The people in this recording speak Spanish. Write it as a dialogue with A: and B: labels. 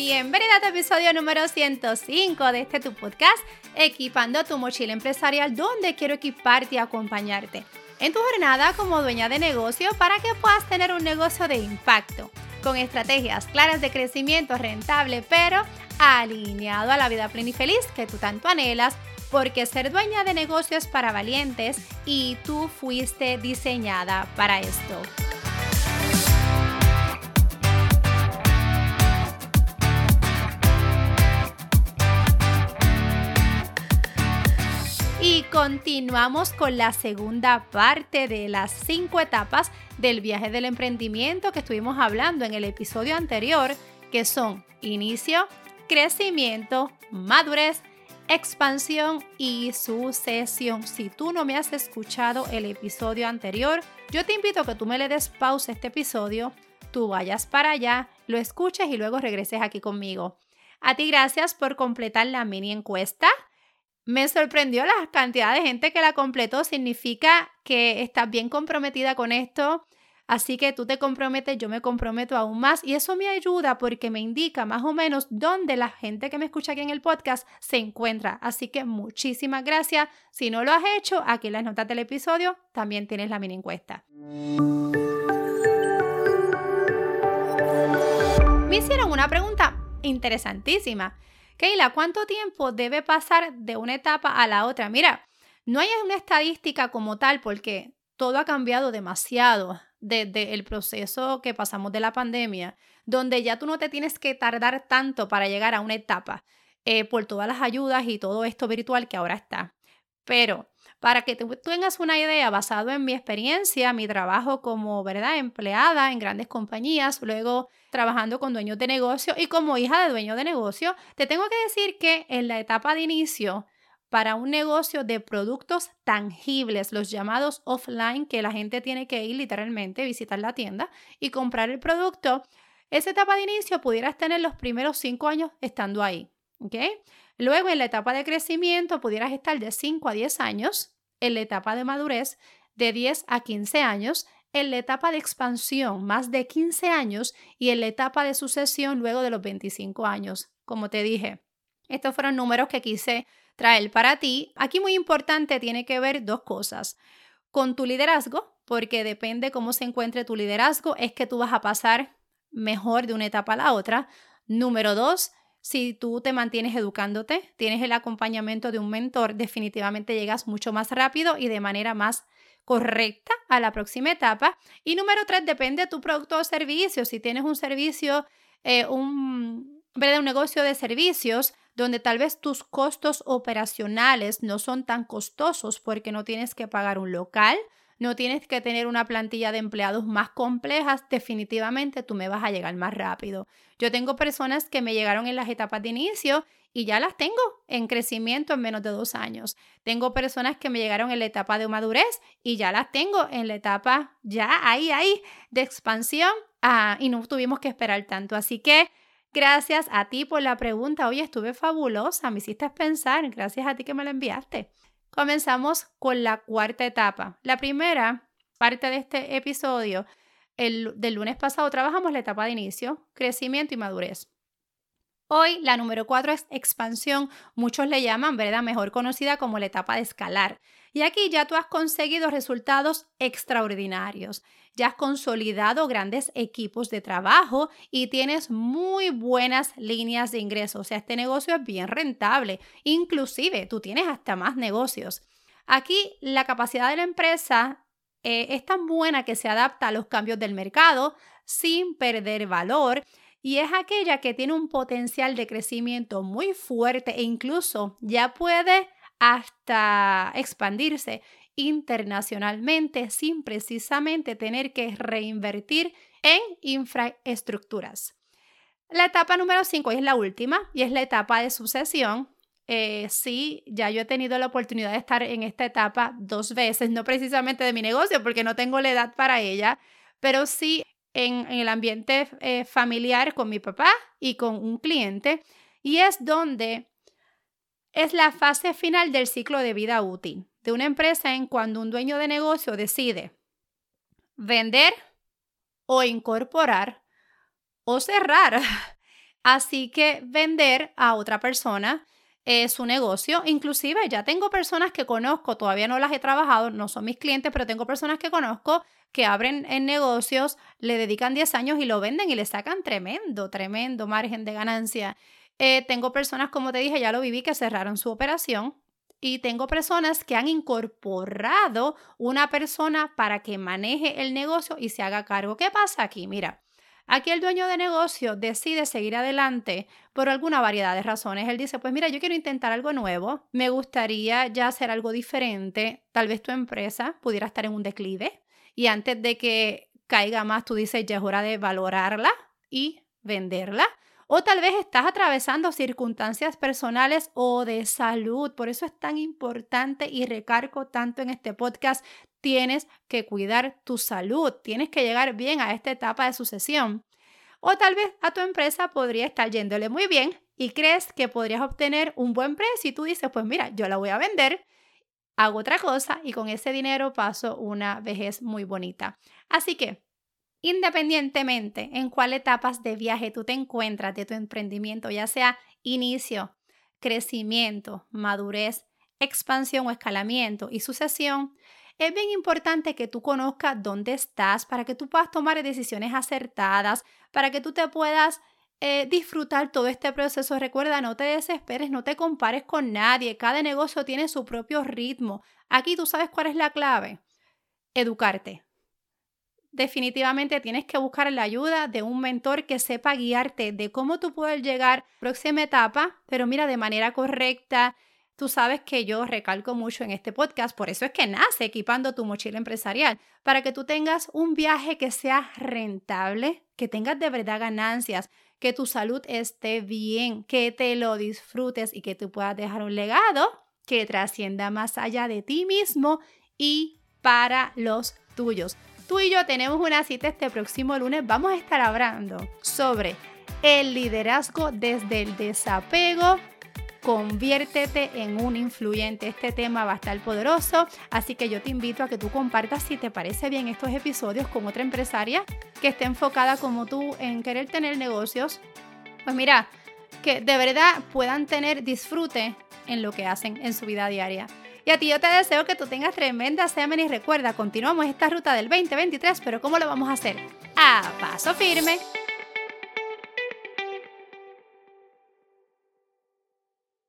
A: Bienvenida a tu episodio número 105 de este tu podcast, Equipando tu mochila empresarial, donde quiero equiparte y acompañarte en tu jornada como dueña de negocio para que puedas tener un negocio de impacto, con estrategias claras de crecimiento rentable, pero alineado a la vida plena y feliz que tú tanto anhelas, porque ser dueña de negocio es para valientes y tú fuiste diseñada para esto. Continuamos con la segunda parte de las cinco etapas del viaje del emprendimiento que estuvimos hablando en el episodio anterior, que son inicio, crecimiento, madurez, expansión y sucesión. Si tú no me has escuchado el episodio anterior, yo te invito a que tú me le des pausa este episodio, tú vayas para allá, lo escuches y luego regreses aquí conmigo. A ti gracias por completar la mini encuesta me sorprendió la cantidad de gente que la completó. Significa que estás bien comprometida con esto. Así que tú te comprometes, yo me comprometo aún más y eso me ayuda porque me indica más o menos dónde la gente que me escucha aquí en el podcast se encuentra. Así que muchísimas gracias. Si no lo has hecho, aquí en las notas del episodio también tienes la mini encuesta. Me hicieron una pregunta interesantísima. Keila, ¿cuánto tiempo debe pasar de una etapa a la otra? Mira, no hay una estadística como tal porque todo ha cambiado demasiado desde el proceso que pasamos de la pandemia, donde ya tú no te tienes que tardar tanto para llegar a una etapa eh, por todas las ayudas y todo esto virtual que ahora está. Pero para que tú tengas una idea basado en mi experiencia, mi trabajo como ¿verdad? empleada en grandes compañías, luego trabajando con dueños de negocio y como hija de dueño de negocio, te tengo que decir que en la etapa de inicio para un negocio de productos tangibles, los llamados offline, que la gente tiene que ir literalmente, visitar la tienda y comprar el producto, esa etapa de inicio pudieras tener los primeros cinco años estando ahí. ¿ok? Luego, en la etapa de crecimiento, pudieras estar de 5 a 10 años, en la etapa de madurez, de 10 a 15 años, en la etapa de expansión, más de 15 años, y en la etapa de sucesión, luego de los 25 años. Como te dije, estos fueron números que quise traer para ti. Aquí muy importante tiene que ver dos cosas. Con tu liderazgo, porque depende cómo se encuentre tu liderazgo, es que tú vas a pasar mejor de una etapa a la otra. Número dos, si tú te mantienes educándote, tienes el acompañamiento de un mentor, definitivamente llegas mucho más rápido y de manera más correcta a la próxima etapa. Y número tres, depende de tu producto o servicio. Si tienes un servicio, eh, un, un negocio de servicios, donde tal vez tus costos operacionales no son tan costosos porque no tienes que pagar un local, no tienes que tener una plantilla de empleados más complejas, definitivamente tú me vas a llegar más rápido. Yo tengo personas que me llegaron en las etapas de inicio y ya las tengo en crecimiento en menos de dos años. Tengo personas que me llegaron en la etapa de madurez y ya las tengo en la etapa ya ahí, ahí de expansión ah, y no tuvimos que esperar tanto. Así que gracias a ti por la pregunta. Oye, estuve fabulosa, me hiciste pensar. Gracias a ti que me la enviaste. Comenzamos con la cuarta etapa. La primera parte de este episodio, el, del lunes pasado, trabajamos la etapa de inicio, crecimiento y madurez. Hoy la número cuatro es expansión, muchos le llaman, ¿verdad? Mejor conocida como la etapa de escalar. Y aquí ya tú has conseguido resultados extraordinarios, ya has consolidado grandes equipos de trabajo y tienes muy buenas líneas de ingresos. O sea, este negocio es bien rentable. Inclusive tú tienes hasta más negocios. Aquí la capacidad de la empresa eh, es tan buena que se adapta a los cambios del mercado sin perder valor y es aquella que tiene un potencial de crecimiento muy fuerte e incluso ya puede hasta expandirse internacionalmente sin precisamente tener que reinvertir en infraestructuras. La etapa número 5 es la última y es la etapa de sucesión. Eh, sí, ya yo he tenido la oportunidad de estar en esta etapa dos veces, no precisamente de mi negocio porque no tengo la edad para ella, pero sí en, el ambiente eh, familiar con mi papá y con un cliente. Y es donde es la fase final del ciclo de vida útil de una empresa en cuando un dueño de negocio decide vender o incorporar o cerrar Así que vender a otra persona es su negocio. Inclusive ya tengo personas que conozco, todavía no las he trabajado, no son mis clientes, pero tengo personas que conozco que abren en negocios, le dedican 10 años y lo venden y le sacan tremendo, tremendo margen de ganancia. Eh, tengo personas, como te dije, ya lo viví, que cerraron su operación. Y tengo personas que han incorporado una persona para que maneje el negocio y se haga cargo. ¿Qué pasa aquí? Mira, Aquí el dueño de negocio decide seguir adelante por alguna variedad de razones. Él dice, pues mira, yo quiero intentar algo nuevo, me gustaría ya hacer algo diferente, tal vez tu empresa pudiera estar en un declive y antes de que caiga más, tú dices, ya es hora de valorarla y venderla. O tal vez estás atravesando circunstancias personales o de salud. Por eso es tan importante y recargo tanto en este podcast tienes que cuidar tu salud, tienes que llegar bien a esta etapa de sucesión. O tal vez a tu empresa podría estar yéndole muy bien y crees que podrías obtener un buen precio y tú dices, pues mira, yo la voy a vender, hago otra cosa y con ese dinero paso una vejez muy bonita. Así que, independientemente en cuál etapas de viaje tú te encuentras de tu emprendimiento, ya sea inicio, crecimiento, madurez, expansión o escalamiento y sucesión, es bien importante que tú conozcas dónde estás para que tú puedas tomar decisiones acertadas, para que tú te puedas eh, disfrutar todo este proceso. Recuerda, no te desesperes, no te compares con nadie. Cada negocio tiene su propio ritmo. Aquí tú sabes cuál es la clave. Educarte. Definitivamente tienes que buscar la ayuda de un mentor que sepa guiarte de cómo tú puedes llegar a la próxima etapa, pero mira, de manera correcta, Tú sabes que yo recalco mucho en este podcast, por eso es que nace equipando tu mochila empresarial, para que tú tengas un viaje que sea rentable, que tengas de verdad ganancias, que tu salud esté bien, que te lo disfrutes y que tú puedas dejar un legado que trascienda más allá de ti mismo y para los tuyos. Tú y yo tenemos una cita este próximo lunes. Vamos a estar hablando sobre el liderazgo desde el desapego conviértete en un influyente. Este tema va a estar poderoso, así que yo te invito a que tú compartas si te parece bien estos episodios con otra empresaria que esté enfocada como tú en querer tener negocios. Pues mira, que de verdad puedan tener disfrute en lo que hacen en su vida diaria. Y a ti yo te deseo que tú tengas tremenda semana y recuerda, continuamos esta ruta del 2023, pero ¿cómo lo vamos a hacer? A paso firme.